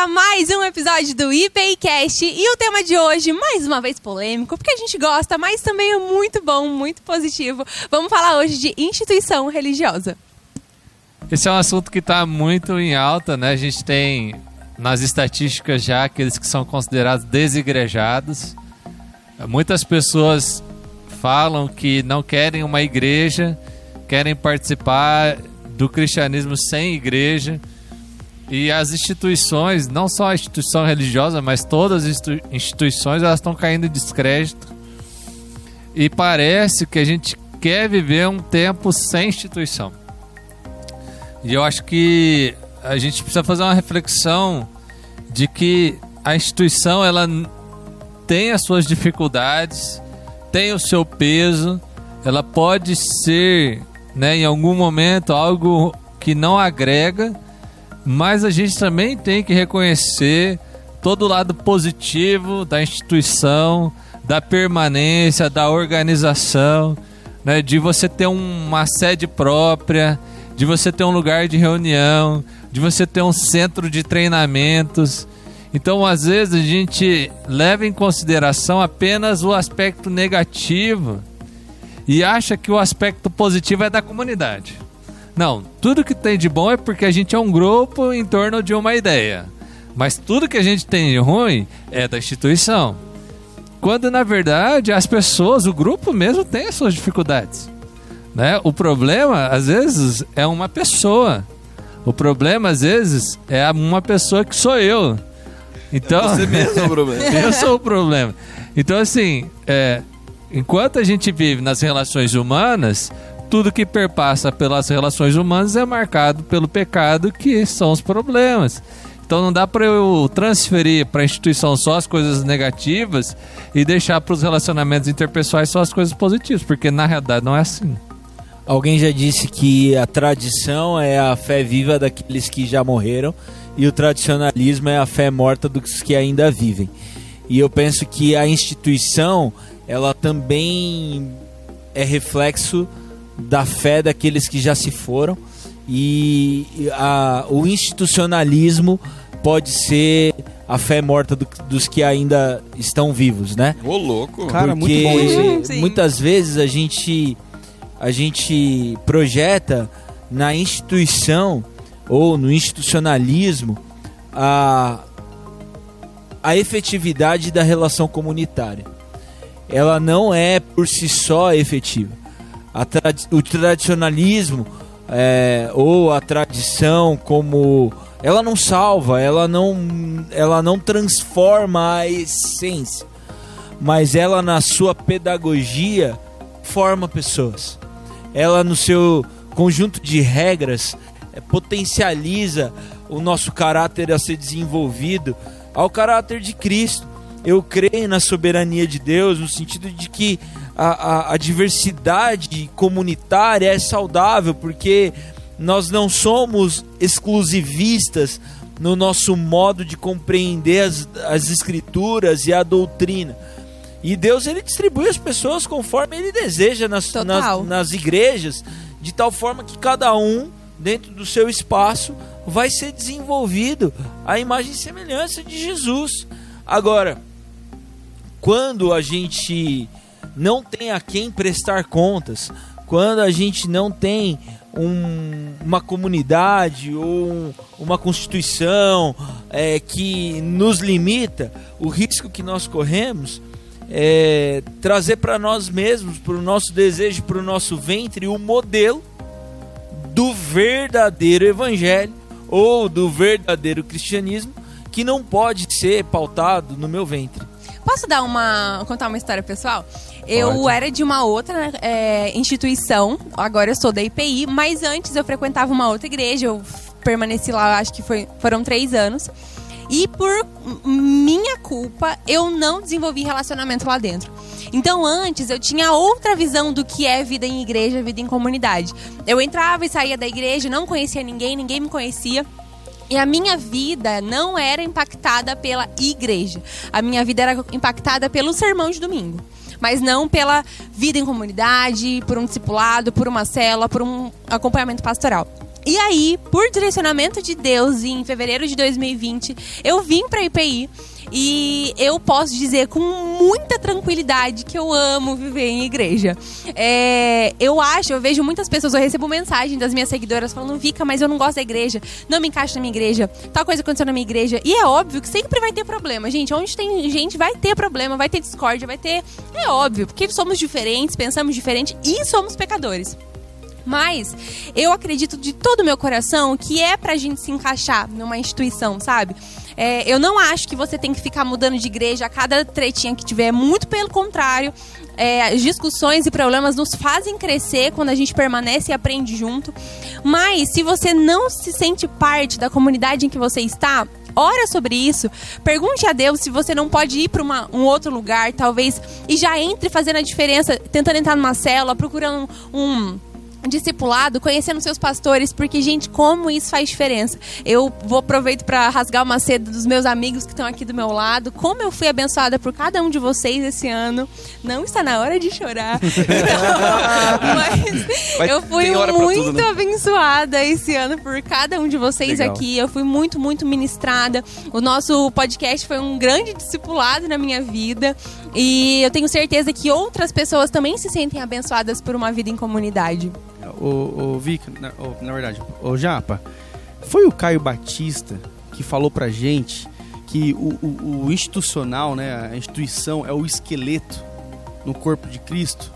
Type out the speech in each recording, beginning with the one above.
a mais um episódio do IPCast e o tema de hoje, mais uma vez polêmico, porque a gente gosta, mas também é muito bom, muito positivo. Vamos falar hoje de instituição religiosa. Esse é um assunto que está muito em alta, né? A gente tem nas estatísticas já aqueles que são considerados desigrejados. Muitas pessoas falam que não querem uma igreja, querem participar do cristianismo sem igreja. E as instituições, não só a instituição religiosa, mas todas as instituições, elas estão caindo em descrédito. E parece que a gente quer viver um tempo sem instituição. E eu acho que a gente precisa fazer uma reflexão de que a instituição ela tem as suas dificuldades, tem o seu peso, ela pode ser, né, em algum momento algo que não agrega, mas a gente também tem que reconhecer todo o lado positivo da instituição, da permanência, da organização, né, de você ter uma sede própria, de você ter um lugar de reunião, de você ter um centro de treinamentos. Então, às vezes, a gente leva em consideração apenas o aspecto negativo e acha que o aspecto positivo é da comunidade. Não, tudo que tem de bom é porque a gente é um grupo em torno de uma ideia. Mas tudo que a gente tem de ruim é da instituição. Quando na verdade as pessoas, o grupo mesmo tem as suas dificuldades. Né? O problema, às vezes, é uma pessoa. O problema, às vezes, é uma pessoa que sou eu. Então, é você mesmo é o problema. eu sou o problema. Então, assim, é, enquanto a gente vive nas relações humanas, tudo que perpassa pelas relações humanas é marcado pelo pecado, que são os problemas. Então não dá para eu transferir para a instituição só as coisas negativas e deixar para os relacionamentos interpessoais só as coisas positivas, porque na realidade não é assim. Alguém já disse que a tradição é a fé viva daqueles que já morreram e o tradicionalismo é a fé morta dos que ainda vivem. E eu penso que a instituição, ela também é reflexo da fé daqueles que já se foram e a, o institucionalismo pode ser a fé morta do, dos que ainda estão vivos, né? Ô, louco! Cara, Porque muito bom muitas vezes a gente a gente projeta na instituição ou no institucionalismo a, a efetividade da relação comunitária. Ela não é por si só efetiva. O tradicionalismo é, ou a tradição como ela não salva, ela não, ela não transforma a essência, mas ela na sua pedagogia forma pessoas ela no seu conjunto de regras é, potencializa o nosso caráter a ser desenvolvido ao caráter de Cristo. Eu creio na soberania de Deus, no sentido de que a, a, a diversidade comunitária é saudável, porque nós não somos exclusivistas no nosso modo de compreender as, as escrituras e a doutrina e Deus ele distribui as pessoas conforme ele deseja nas, nas, nas, igrejas, de tal forma que cada um, dentro do seu espaço, vai ser desenvolvido a imagem e semelhança de Jesus. Agora, quando a gente não tem a quem prestar contas, quando a gente não tem um, uma comunidade ou uma constituição é, que nos limita, o risco que nós corremos é, trazer para nós mesmos, para o nosso desejo, para o nosso ventre, o modelo do verdadeiro evangelho ou do verdadeiro cristianismo que não pode ser pautado no meu ventre. Posso dar uma contar uma história pessoal? Eu Pode. era de uma outra é, instituição, agora eu sou da IPI, mas antes eu frequentava uma outra igreja, eu permaneci lá, acho que foi, foram três anos. E por minha culpa, eu não desenvolvi relacionamento lá dentro. Então, antes eu tinha outra visão do que é vida em igreja, vida em comunidade. Eu entrava e saía da igreja, não conhecia ninguém, ninguém me conhecia. E a minha vida não era impactada pela igreja. A minha vida era impactada pelo sermão de domingo. Mas não pela vida em comunidade, por um discipulado, por uma cela, por um acompanhamento pastoral. E aí, por direcionamento de Deus, em fevereiro de 2020, eu vim para IPI e eu posso dizer com muita tranquilidade que eu amo viver em igreja. É, eu acho, eu vejo muitas pessoas, eu recebo mensagem das minhas seguidoras falando, Vika, mas eu não gosto da igreja, não me encaixo na minha igreja, tal coisa aconteceu na minha igreja. E é óbvio que sempre vai ter problema, gente. Onde tem gente, vai ter problema, vai ter discórdia, vai ter. É óbvio, porque somos diferentes, pensamos diferente e somos pecadores. Mas eu acredito de todo o meu coração que é pra gente se encaixar numa instituição, sabe? É, eu não acho que você tem que ficar mudando de igreja a cada tretinha que tiver. Muito pelo contrário. É, as discussões e problemas nos fazem crescer quando a gente permanece e aprende junto. Mas se você não se sente parte da comunidade em que você está, ora sobre isso. Pergunte a Deus se você não pode ir para um outro lugar, talvez, e já entre fazendo a diferença, tentando entrar numa célula, procurando um discipulado, conhecendo seus pastores, porque, gente, como isso faz diferença. Eu vou aproveito para rasgar uma seda dos meus amigos que estão aqui do meu lado. Como eu fui abençoada por cada um de vocês esse ano. Não está na hora de chorar. mas Vai, eu fui muito tudo, né? abençoada esse ano por cada um de vocês Legal. aqui. Eu fui muito, muito ministrada. O nosso podcast foi um grande discipulado na minha vida. E eu tenho certeza que outras pessoas também se sentem abençoadas por uma vida em comunidade o, o Vic, na, o, na verdade, o Japa, foi o Caio Batista que falou pra gente que o, o, o, institucional, né, a instituição é o esqueleto no corpo de Cristo.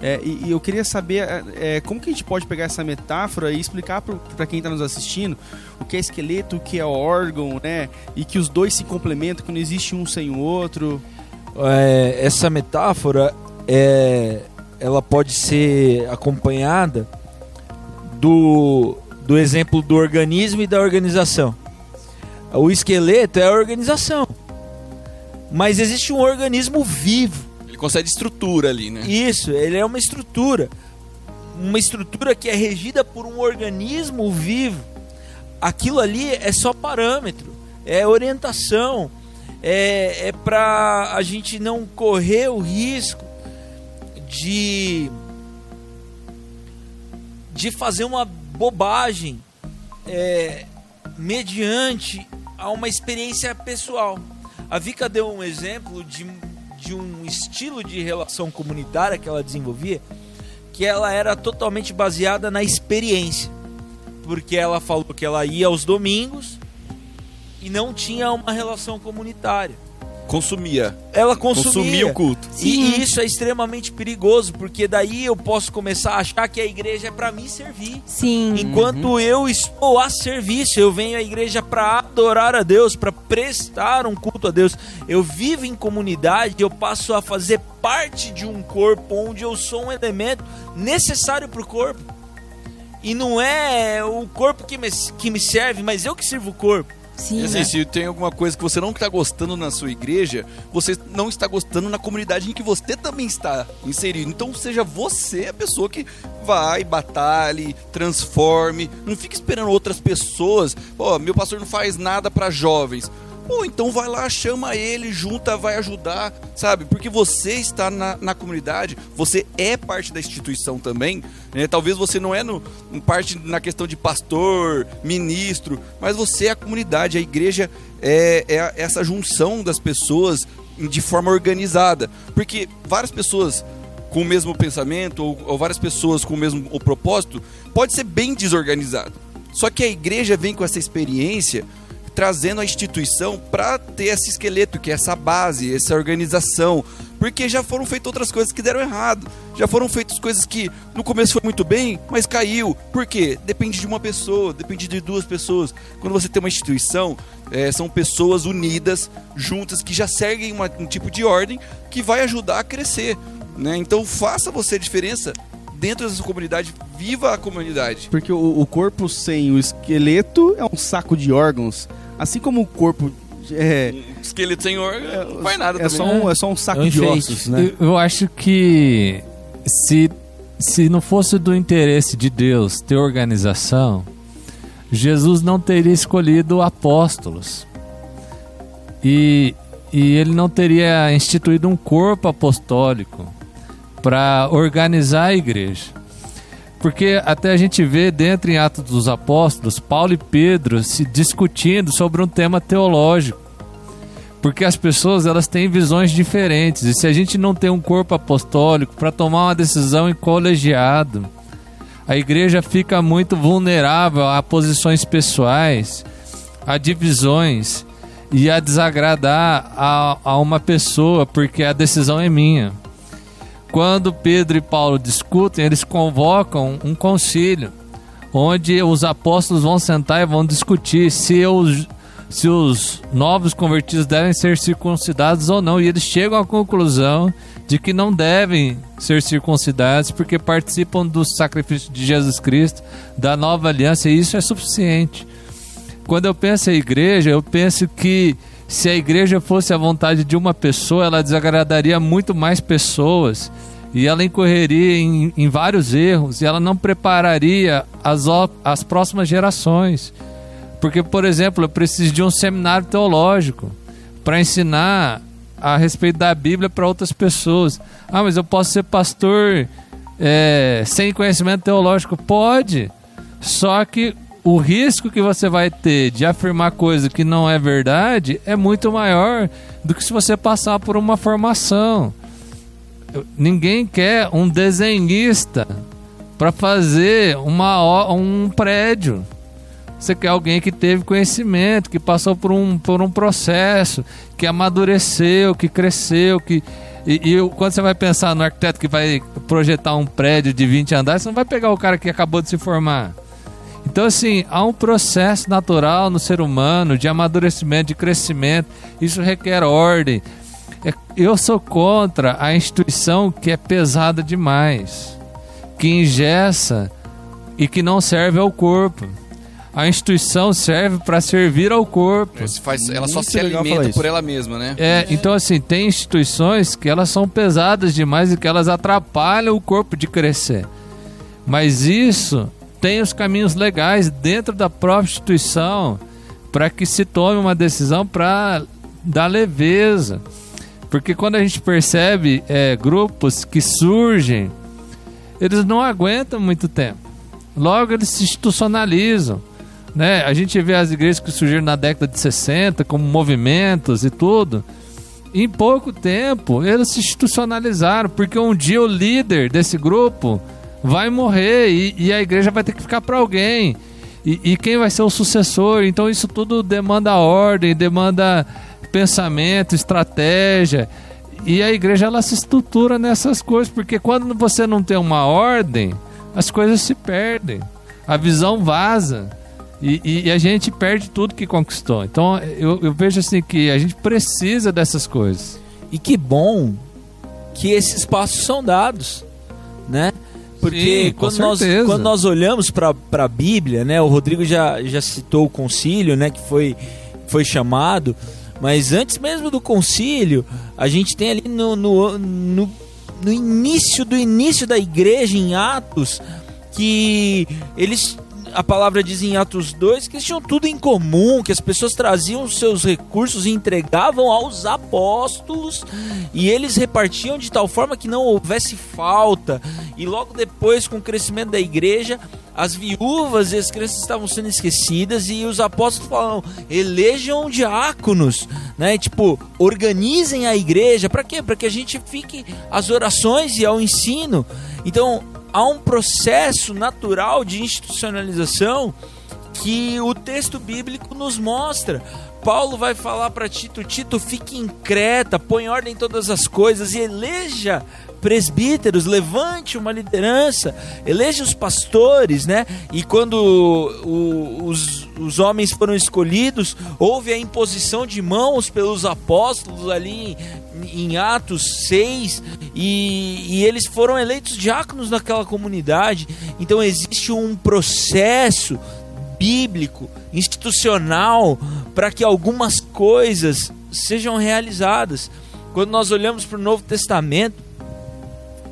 É, e, e, eu queria saber é, é como que a gente pode pegar essa metáfora e explicar para quem está nos assistindo o que é esqueleto, o que é órgão, né? E que os dois se complementam, que não existe um sem o outro. É, essa metáfora é, ela pode ser acompanhada do, do exemplo do organismo e da organização. O esqueleto é a organização. Mas existe um organismo vivo. Ele concede estrutura ali, né? Isso, ele é uma estrutura. Uma estrutura que é regida por um organismo vivo. Aquilo ali é só parâmetro, é orientação, é, é para a gente não correr o risco de de fazer uma bobagem é, mediante a uma experiência pessoal. A Vika deu um exemplo de, de um estilo de relação comunitária que ela desenvolvia, que ela era totalmente baseada na experiência. Porque ela falou que ela ia aos domingos e não tinha uma relação comunitária consumia. Ela consumia. consumia o culto. E isso é extremamente perigoso, porque daí eu posso começar a achar que a igreja é para me servir. Sim. Enquanto uhum. eu estou a serviço, eu venho à igreja para adorar a Deus, para prestar um culto a Deus. Eu vivo em comunidade, eu passo a fazer parte de um corpo onde eu sou um elemento necessário para o corpo. E não é o corpo que me, que me serve, mas eu que sirvo o corpo. Sim, assim, né? se tem alguma coisa que você não está gostando na sua igreja, você não está gostando na comunidade em que você também está inserido. Então seja você a pessoa que vai, batalhe, transforme. Não fique esperando outras pessoas. Pô, meu pastor não faz nada para jovens. Pô, então vai lá, chama ele, junta, vai ajudar, sabe? Porque você está na, na comunidade, você é parte da instituição também. Né? Talvez você não é no, parte na questão de pastor, ministro, mas você é a comunidade, a igreja é, é essa junção das pessoas de forma organizada. Porque várias pessoas com o mesmo pensamento ou, ou várias pessoas com o mesmo o propósito pode ser bem desorganizado. Só que a igreja vem com essa experiência trazendo a instituição para ter esse esqueleto, que é essa base, essa organização. Porque já foram feitas outras coisas que deram errado. Já foram feitas coisas que no começo foi muito bem, mas caiu. Por quê? Depende de uma pessoa, depende de duas pessoas. Quando você tem uma instituição, é, são pessoas unidas, juntas, que já seguem uma, um tipo de ordem que vai ajudar a crescer. Né? Então faça você a diferença dentro dessa comunidade, viva a comunidade. Porque o, o corpo sem o esqueleto é um saco de órgãos. Assim como o corpo é, esqueleto sem órgão é, não faz nada é também. Só um, é só um saco é um de ossos, né? Eu, eu, acho que se, se não fosse do interesse de Deus ter organização, Jesus não teria escolhido apóstolos. E, e ele não teria instituído um corpo apostólico para organizar a igreja. Porque até a gente vê dentro em Atos dos Apóstolos, Paulo e Pedro se discutindo sobre um tema teológico. Porque as pessoas elas têm visões diferentes. E se a gente não tem um corpo apostólico para tomar uma decisão em colegiado, a igreja fica muito vulnerável a posições pessoais, a divisões e a desagradar a, a uma pessoa, porque a decisão é minha. Quando Pedro e Paulo discutem, eles convocam um concílio, onde os apóstolos vão sentar e vão discutir se os, se os novos convertidos devem ser circuncidados ou não. E eles chegam à conclusão de que não devem ser circuncidados porque participam do sacrifício de Jesus Cristo, da nova aliança, e isso é suficiente. Quando eu penso em igreja, eu penso que se a igreja fosse a vontade de uma pessoa, ela desagradaria muito mais pessoas e ela incorreria em, em vários erros e ela não prepararia as, as próximas gerações. Porque, por exemplo, eu preciso de um seminário teológico para ensinar a respeito da Bíblia para outras pessoas. Ah, mas eu posso ser pastor é, sem conhecimento teológico? Pode. Só que o risco que você vai ter de afirmar coisa que não é verdade é muito maior do que se você passar por uma formação. Ninguém quer um desenhista para fazer uma, um prédio. Você quer alguém que teve conhecimento, que passou por um, por um processo, que amadureceu, que cresceu, que. E, e, quando você vai pensar no arquiteto que vai projetar um prédio de 20 andares, você não vai pegar o cara que acabou de se formar. Então, assim, há um processo natural no ser humano de amadurecimento, de crescimento. Isso requer ordem. É, eu sou contra a instituição que é pesada demais, que ingessa e que não serve ao corpo. A instituição serve para servir ao corpo. Faz, ela só se alimenta por ela mesma, né? É, então assim, tem instituições que elas são pesadas demais e que elas atrapalham o corpo de crescer. Mas isso tem os caminhos legais dentro da própria instituição para que se tome uma decisão para dar leveza. Porque quando a gente percebe é, grupos que surgem, eles não aguentam muito tempo. Logo eles se institucionalizam. Né? A gente vê as igrejas que surgiram na década de 60 como movimentos e tudo. Em pouco tempo eles se institucionalizaram, porque um dia o líder desse grupo vai morrer e, e a igreja vai ter que ficar para alguém. E, e, quem vai ser o sucessor? Então isso tudo demanda ordem, demanda pensamento, estratégia. E a igreja ela se estrutura nessas coisas, porque quando você não tem uma ordem, as coisas se perdem, a visão vaza. E, e, e a gente perde tudo que conquistou. Então eu, eu vejo assim que a gente precisa dessas coisas. E que bom que esses passos são dados, né? Porque Sim, quando, nós, quando nós olhamos para a Bíblia, né, o Rodrigo já, já citou o concílio, né, que foi, foi chamado, mas antes mesmo do concílio, a gente tem ali no, no, no, no início do início da igreja, em Atos, que eles a palavra diz em Atos 2 que eles tinham tudo em comum, que as pessoas traziam seus recursos e entregavam aos apóstolos e eles repartiam de tal forma que não houvesse falta. E logo depois, com o crescimento da igreja, as viúvas e as crianças estavam sendo esquecidas e os apóstolos falaram: elejam diáconos, né? Tipo, organizem a igreja. Para quê? Para que a gente fique às orações e ao ensino. Então, há um processo natural de institucionalização que o texto bíblico nos mostra. Paulo vai falar para Tito: Tito, fique em Creta, põe ordem em todas as coisas e eleja presbíteros, levante uma liderança, eleja os pastores, né? E quando o, os, os homens foram escolhidos, houve a imposição de mãos pelos apóstolos ali em, em Atos 6, e, e eles foram eleitos diáconos naquela comunidade. Então existe um processo bíblico, institucional, para que algumas coisas sejam realizadas. Quando nós olhamos para o Novo Testamento,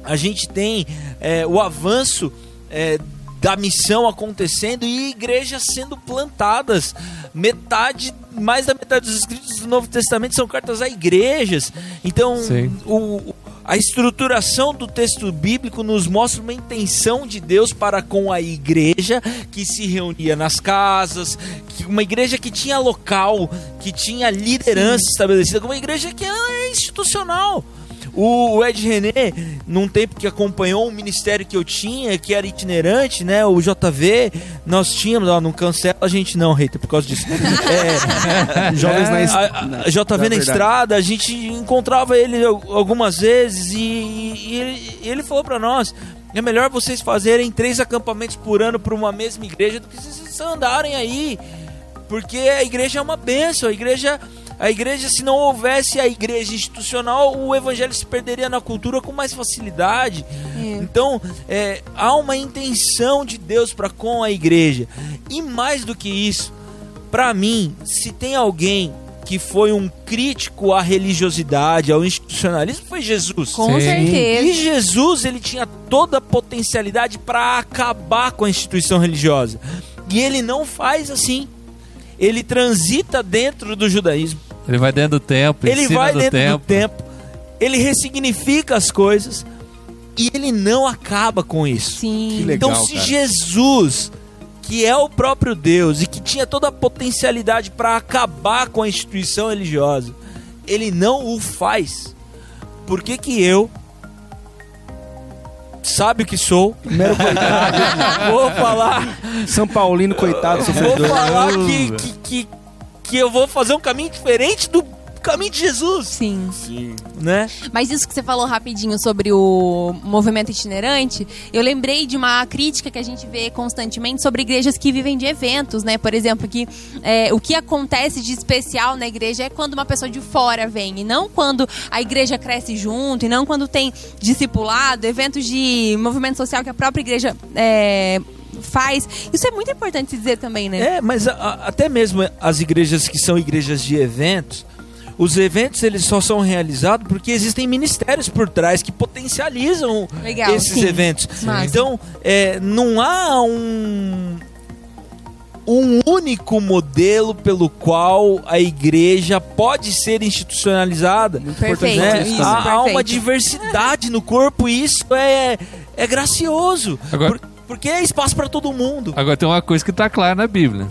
a gente tem é, o avanço é, da missão acontecendo e igrejas sendo plantadas. Metade, mais da metade dos escritos do Novo Testamento são cartas a igrejas. Então, o, A estruturação do texto bíblico nos mostra uma intenção de Deus para com a igreja que se reunia nas casas, que uma igreja que tinha local, que tinha liderança Sim. estabelecida, uma igreja que é institucional. O Ed René, num tempo que acompanhou um ministério que eu tinha, que era itinerante, né? O JV, nós tínhamos, ó, não cancela a gente não, hater, por causa disso. É, Jovens é, na estrada. JV na estrada, a gente encontrava ele algumas vezes e, e ele, ele falou para nós: é melhor vocês fazerem três acampamentos por ano para uma mesma igreja do que vocês andarem aí. Porque a igreja é uma benção, a igreja a igreja, se não houvesse a igreja institucional, o evangelho se perderia na cultura com mais facilidade. É. Então, é, há uma intenção de Deus para com a igreja. E mais do que isso, para mim, se tem alguém que foi um crítico à religiosidade, ao institucionalismo, foi Jesus. Com Sim. certeza. E Jesus, ele tinha toda a potencialidade para acabar com a instituição religiosa. E ele não faz assim. Ele transita dentro do judaísmo. Ele vai dentro do tempo, ele vai dentro tempo. do tempo, ele ressignifica as coisas e ele não acaba com isso. Sim. Legal, então, se cara. Jesus, que é o próprio Deus e que tinha toda a potencialidade para acabar com a instituição religiosa, ele não o faz. Por que que eu sabe o que sou, mero coitado, vou falar São Paulino coitado, sofredor. Vou falar que, que, que que eu vou fazer um caminho diferente do caminho de Jesus. Sim. Sim. Né? Mas isso que você falou rapidinho sobre o movimento itinerante, eu lembrei de uma crítica que a gente vê constantemente sobre igrejas que vivem de eventos, né? Por exemplo, que é, o que acontece de especial na igreja é quando uma pessoa de fora vem, e não quando a igreja cresce junto, e não quando tem discipulado, eventos de movimento social que a própria igreja é, faz. Isso é muito importante dizer também, né? É, mas a, a, até mesmo as igrejas que são igrejas de eventos, os eventos eles só são realizados porque existem ministérios por trás que potencializam Legal, esses sim. eventos. Então, é, não há um um único modelo pelo qual a igreja pode ser institucionalizada. Muito perfeito. Né? Isso, há, há, uma diversidade no corpo e isso é, é gracioso. Agora, Por, porque é espaço para todo mundo. Agora tem uma coisa que está clara na Bíblia.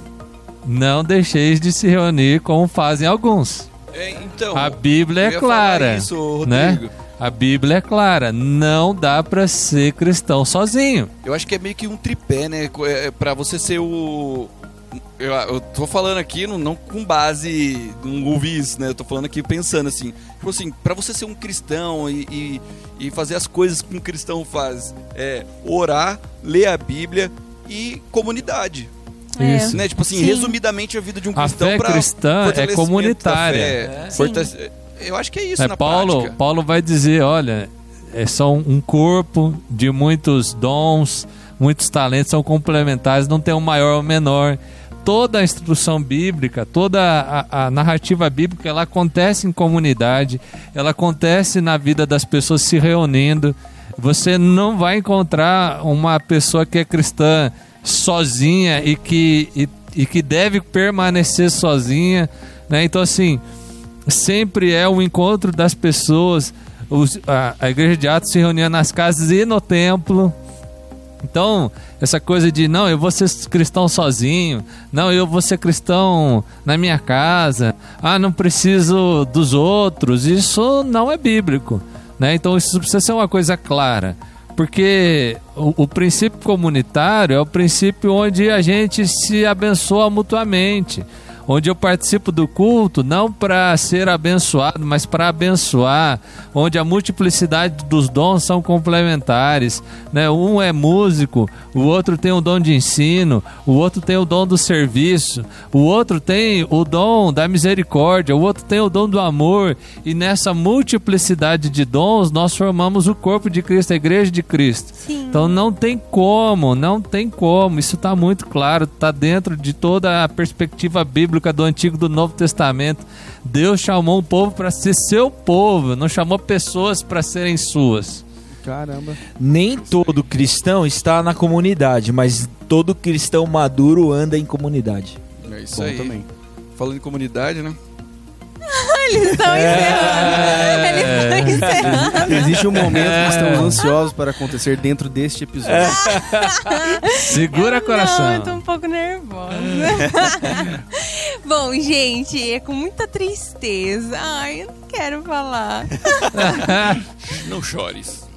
Não deixeis de se reunir como fazem alguns. É, então, a Bíblia é clara, isso, né? A Bíblia é clara, não dá para ser cristão sozinho. Eu acho que é meio que um tripé, né? É, para você ser o eu, eu tô falando aqui não, não com base ouvi isso, né? Eu tô falando aqui pensando assim, tipo assim, para você ser um cristão e, e, e, fazer as coisas que um cristão faz, é orar, ler a Bíblia e comunidade. É. Isso. Né? Tipo assim, Sim. resumidamente a vida de um cristão. A fé cristã é comunitária. É. Eu acho que é isso é, na Paulo, prática. Paulo vai dizer, olha, é só um corpo de muitos dons, muitos talentos são complementares, não tem um maior ou menor toda a instrução bíblica, toda a, a, narrativa bíblica, ela acontece em comunidade, ela acontece na vida das pessoas se reunindo. Você não vai encontrar uma pessoa que é cristã sozinha e que, e, e que deve permanecer sozinha. Né? Então, assim, sempre é o encontro das pessoas. Os, a, a igreja de Atos se reunia nas casas e no templo. Então, essa coisa de não, eu vou ser cristão sozinho, não, eu vou ser cristão na minha casa, ah, não preciso dos outros, isso não é bíblico. Né? Então, isso precisa ser uma coisa clara. Porque o, o princípio comunitário é o princípio onde a gente se abençoa mutuamente onde eu participo do culto não para ser abençoado, mas para abençoar, onde a multiplicidade dos dons são complementares, né? Um é músico, o outro tem o dom de ensino, o outro tem o dom do serviço, o outro tem o dom da misericórdia, o outro tem o dom do amor, e nessa multiplicidade de dons nós formamos o corpo de Cristo, a igreja de Cristo. Sim. Então não tem como, não tem como, isso está muito claro, está dentro de toda a perspectiva bíblica do Antigo e do Novo Testamento. Deus chamou o povo para ser seu povo, não chamou pessoas para serem suas. Caramba. Nem todo cristão está na comunidade, mas todo cristão maduro anda em comunidade. É isso Bom aí. também. Falando em comunidade, né? Eles estão encerrando. Eles estão encerrando. Existe um momento que estamos ansiosos para acontecer dentro deste episódio. Segura Não, coração. eu tô um pouco nervosa. Bom, gente, é com muita tristeza. Ai, eu não quero falar. Não chores.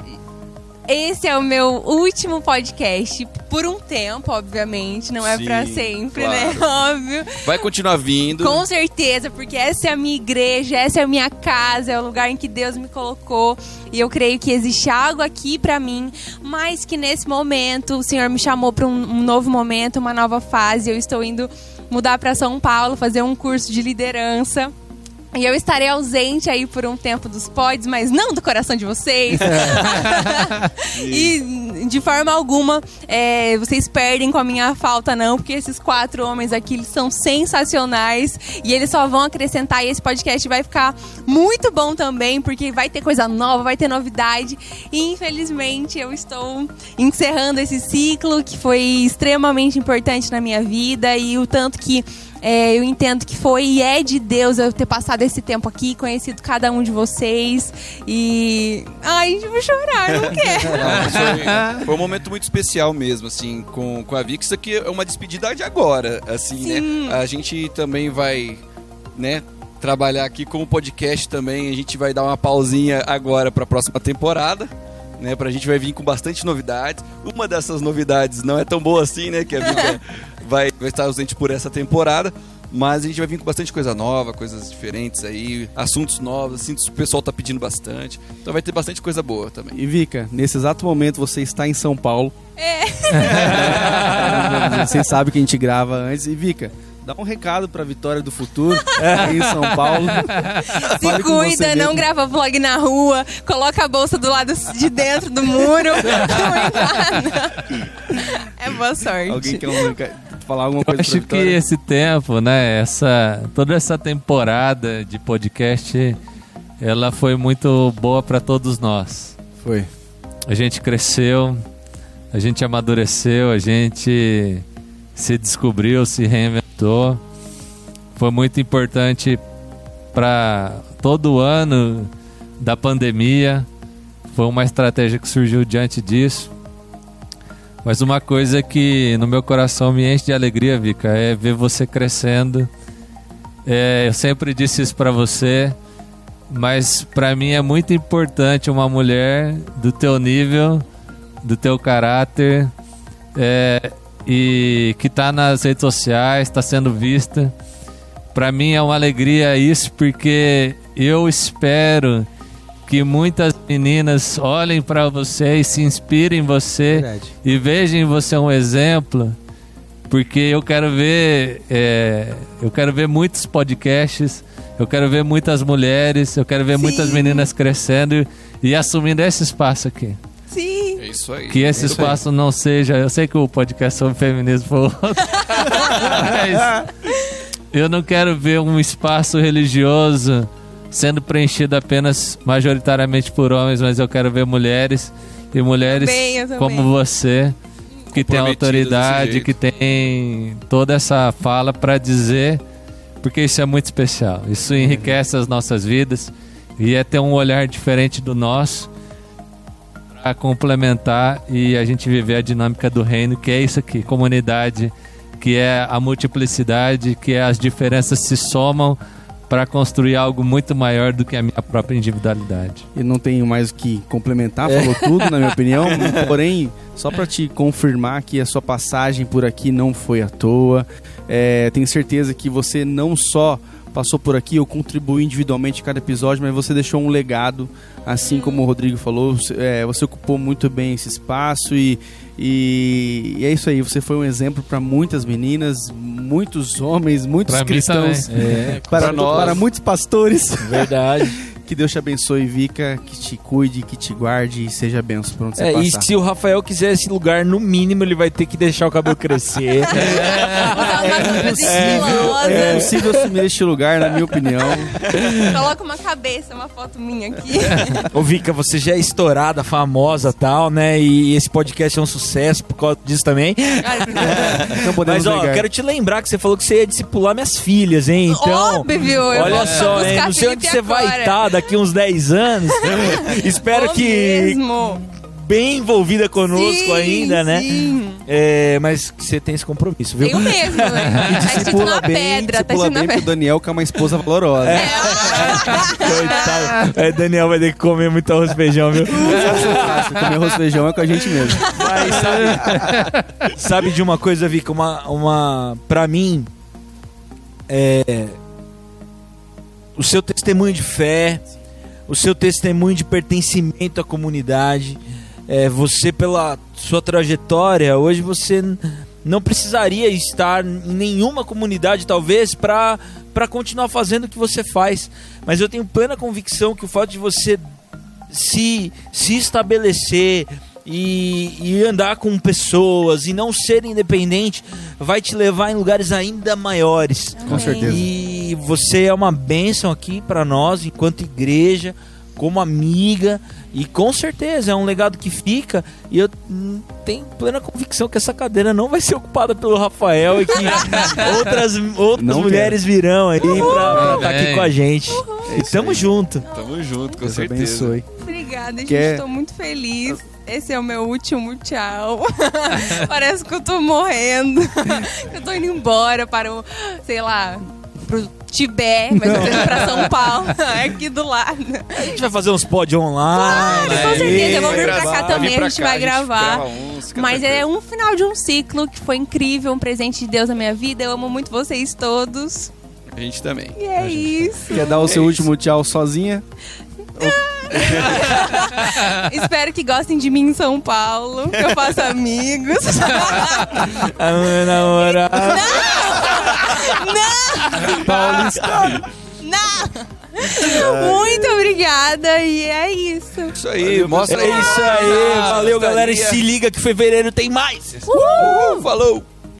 Esse é o meu último podcast. Por um tempo, obviamente. Não é Sim, pra sempre, claro. né? Óbvio. Vai continuar vindo. Com certeza, porque essa é a minha igreja, essa é a minha casa, é o lugar em que Deus me colocou. E eu creio que existe algo aqui pra mim, mas que nesse momento o Senhor me chamou pra um, um novo momento, uma nova fase. Eu estou indo mudar pra São Paulo, fazer um curso de liderança. E eu estarei ausente aí por um tempo dos pods, mas não do coração de vocês. e de forma alguma é, vocês perdem com a minha falta, não, porque esses quatro homens aqui eles são sensacionais e eles só vão acrescentar. E esse podcast vai ficar muito bom também, porque vai ter coisa nova, vai ter novidade. E infelizmente eu estou encerrando esse ciclo que foi extremamente importante na minha vida e o tanto que é, eu entendo que foi e é de Deus eu ter passado esse tempo aqui, conhecido cada um de vocês. E. Ai, vou chorar, não quero. Não, foi, foi um momento muito especial mesmo, assim, com, com a. Isso aqui é uma despedida de agora, assim, Sim. né? A gente também vai, né, trabalhar aqui com o podcast também. A gente vai dar uma pausinha agora para a próxima temporada. Né, pra gente vai vir com bastante novidades. Uma dessas novidades não é tão boa assim, né? Que a Vika vai, vai estar ausente por essa temporada. Mas a gente vai vir com bastante coisa nova, coisas diferentes aí, assuntos novos, assuntos que o pessoal tá pedindo bastante. Então vai ter bastante coisa boa também. E Vika, nesse exato momento você está em São Paulo. É. Vocês sabem que a gente grava antes. E Vika, dá um recado pra Vitória do Futuro aí em São Paulo. Se você cuida, não mesmo. grava vlog na rua, coloca a bolsa do lado de dentro do muro. é boa sorte. Alguém quer um- falar alguma Eu coisa pra acho que esse tempo, né, essa toda essa temporada de podcast, ela foi muito boa para todos nós. Foi. A gente cresceu, a gente amadureceu, a gente se descobriu, se reinventou. Foi muito importante para todo o ano da pandemia. Foi uma estratégia que surgiu diante disso. Mas uma coisa que no meu coração me enche de alegria, Vika, é ver você crescendo. É, eu sempre disse isso para você, mas para mim é muito importante uma mulher do teu nível, do teu caráter, é, e que tá nas redes sociais, está sendo vista. Para mim é uma alegria isso, porque eu espero que muitas meninas olhem para você e se inspirem em você Verdade. e vejam em você um exemplo, porque eu quero ver, é, eu quero ver muitos podcasts, eu quero ver muitas mulheres, eu quero ver Sim. muitas meninas crescendo e assumindo esse espaço aqui. Sim. É isso aí. Que esse É isso aí. espaço não seja. Eu sei que o podcast sobre feminismo foi outro. mas eu não quero ver um espaço religioso sendo preenchido apenas majoritariamente por homens, mas eu quero ver mulheres e mulheres Também, eu também. como você que tem autoridade, que tem toda essa fala para dizer, porque isso é muito especial. Isso enriquece as nossas vidas e é ter um olhar diferente do nosso para complementar e a gente viver a dinâmica do reino, que é isso aqui, comunidade, que é a multiplicidade, que é as diferenças se somam para construir algo muito maior do que a minha própria individualidade. E não tenho mais o que complementar, falou tudo, na minha opinião. Porém, só para te confirmar que a sua passagem por aqui não foi à toa. É, tenho certeza que você não só passou por aqui ou contribuiu individualmente em cada episódio, mas você deixou um legado, assim como o Rodrigo falou. Você, é, você ocupou muito bem esse espaço e, e, e é isso aí. Você foi um exemplo para muitas meninas, muitos homens, muitos Pra cristãos. É, para, nós. para muitos pastores. verdade. Que Deus te abençoe, Vika, que te cuide, que te guarde e seja benção pra onde você É, e passar. se o Rafael quiser esse lugar, no mínimo ele vai ter que deixar o cabelo crescer. Umas estilosa. É possível assumir este lugar, na minha opinião. Coloca uma cabeça, uma foto minha aqui. Ô, Vika, você já é estourada, famosa e tal, né? E esse podcast é um sucesso por causa disso também. Não podemos Mas, ó, negar. quero te lembrar que você falou que você ia discipular minhas filhas, hein? Então. Óbvio, eu Olha vou só, buscar hein? Não sei onde você vai agora. estar daqui uns 10 anos. Espero Vou que mesmo. bem envolvida conosco Sim, ainda, né? Sim. É, mas que você tem esse compromisso, viu? Eu mesmo, velho. Tá escrito na bem, pedra, tá escrito bem pedra. Daniel, que é uma esposa valorosa. Coitado. É, Daniel vai ter que comer muito arroz e feijão, viu? Fácil, comer arroz e feijão é com a gente mesmo. Mas sabe, sabe de uma coisa, Vika? Uma, uma, pra mim, é, o seu testemunho de fé, o seu testemunho de pertencimento à comunidade, é, você pela sua trajetória, hoje você não precisaria estar em nenhuma comunidade, talvez, para para continuar fazendo o que você faz. Mas eu tenho plena convicção que o fato de você se, se estabelecer e, e andar com pessoas e não ser independente vai te levar em lugares ainda maiores. Com certeza. E você é uma bênção aqui para nós, enquanto igreja, como amiga, e com certeza é um legado que fica. E eu hum, tenho plena convicção que essa cadeira não vai ser ocupada pelo Rafael e que outras, outras Não mulheres virão aí pra estar aqui Amém. com a gente. E tamo junto. Tamo junto, com Deus certeza. abençoe. Obrigada, gente. Quer- Tô muito feliz. Esse é o meu último tchau. Parece que eu tô morrendo. eu tô indo embora para o, sei lá, pro Tibete, mas eu tô indo pra São Paulo. É aqui do lado. A gente vai fazer uns pod online. Claro, com certeza. Eu vou vir pra cá Gravar, também, pra a gente cá, vai gravar. grava uns, Mas é um final de um ciclo que foi incrível, um presente de Deus na minha vida. Eu amo muito vocês todos. A gente também. E é isso. Quer dar o seu É último tchau sozinha? Espero que gostem de mim em São Paulo, que eu faça amigos. A minha namorada. Não! Muito obrigada e é isso. Isso aí, mostra É isso aí. Valeu, galera. E se liga que fevereiro tem mais. Uhul, falou!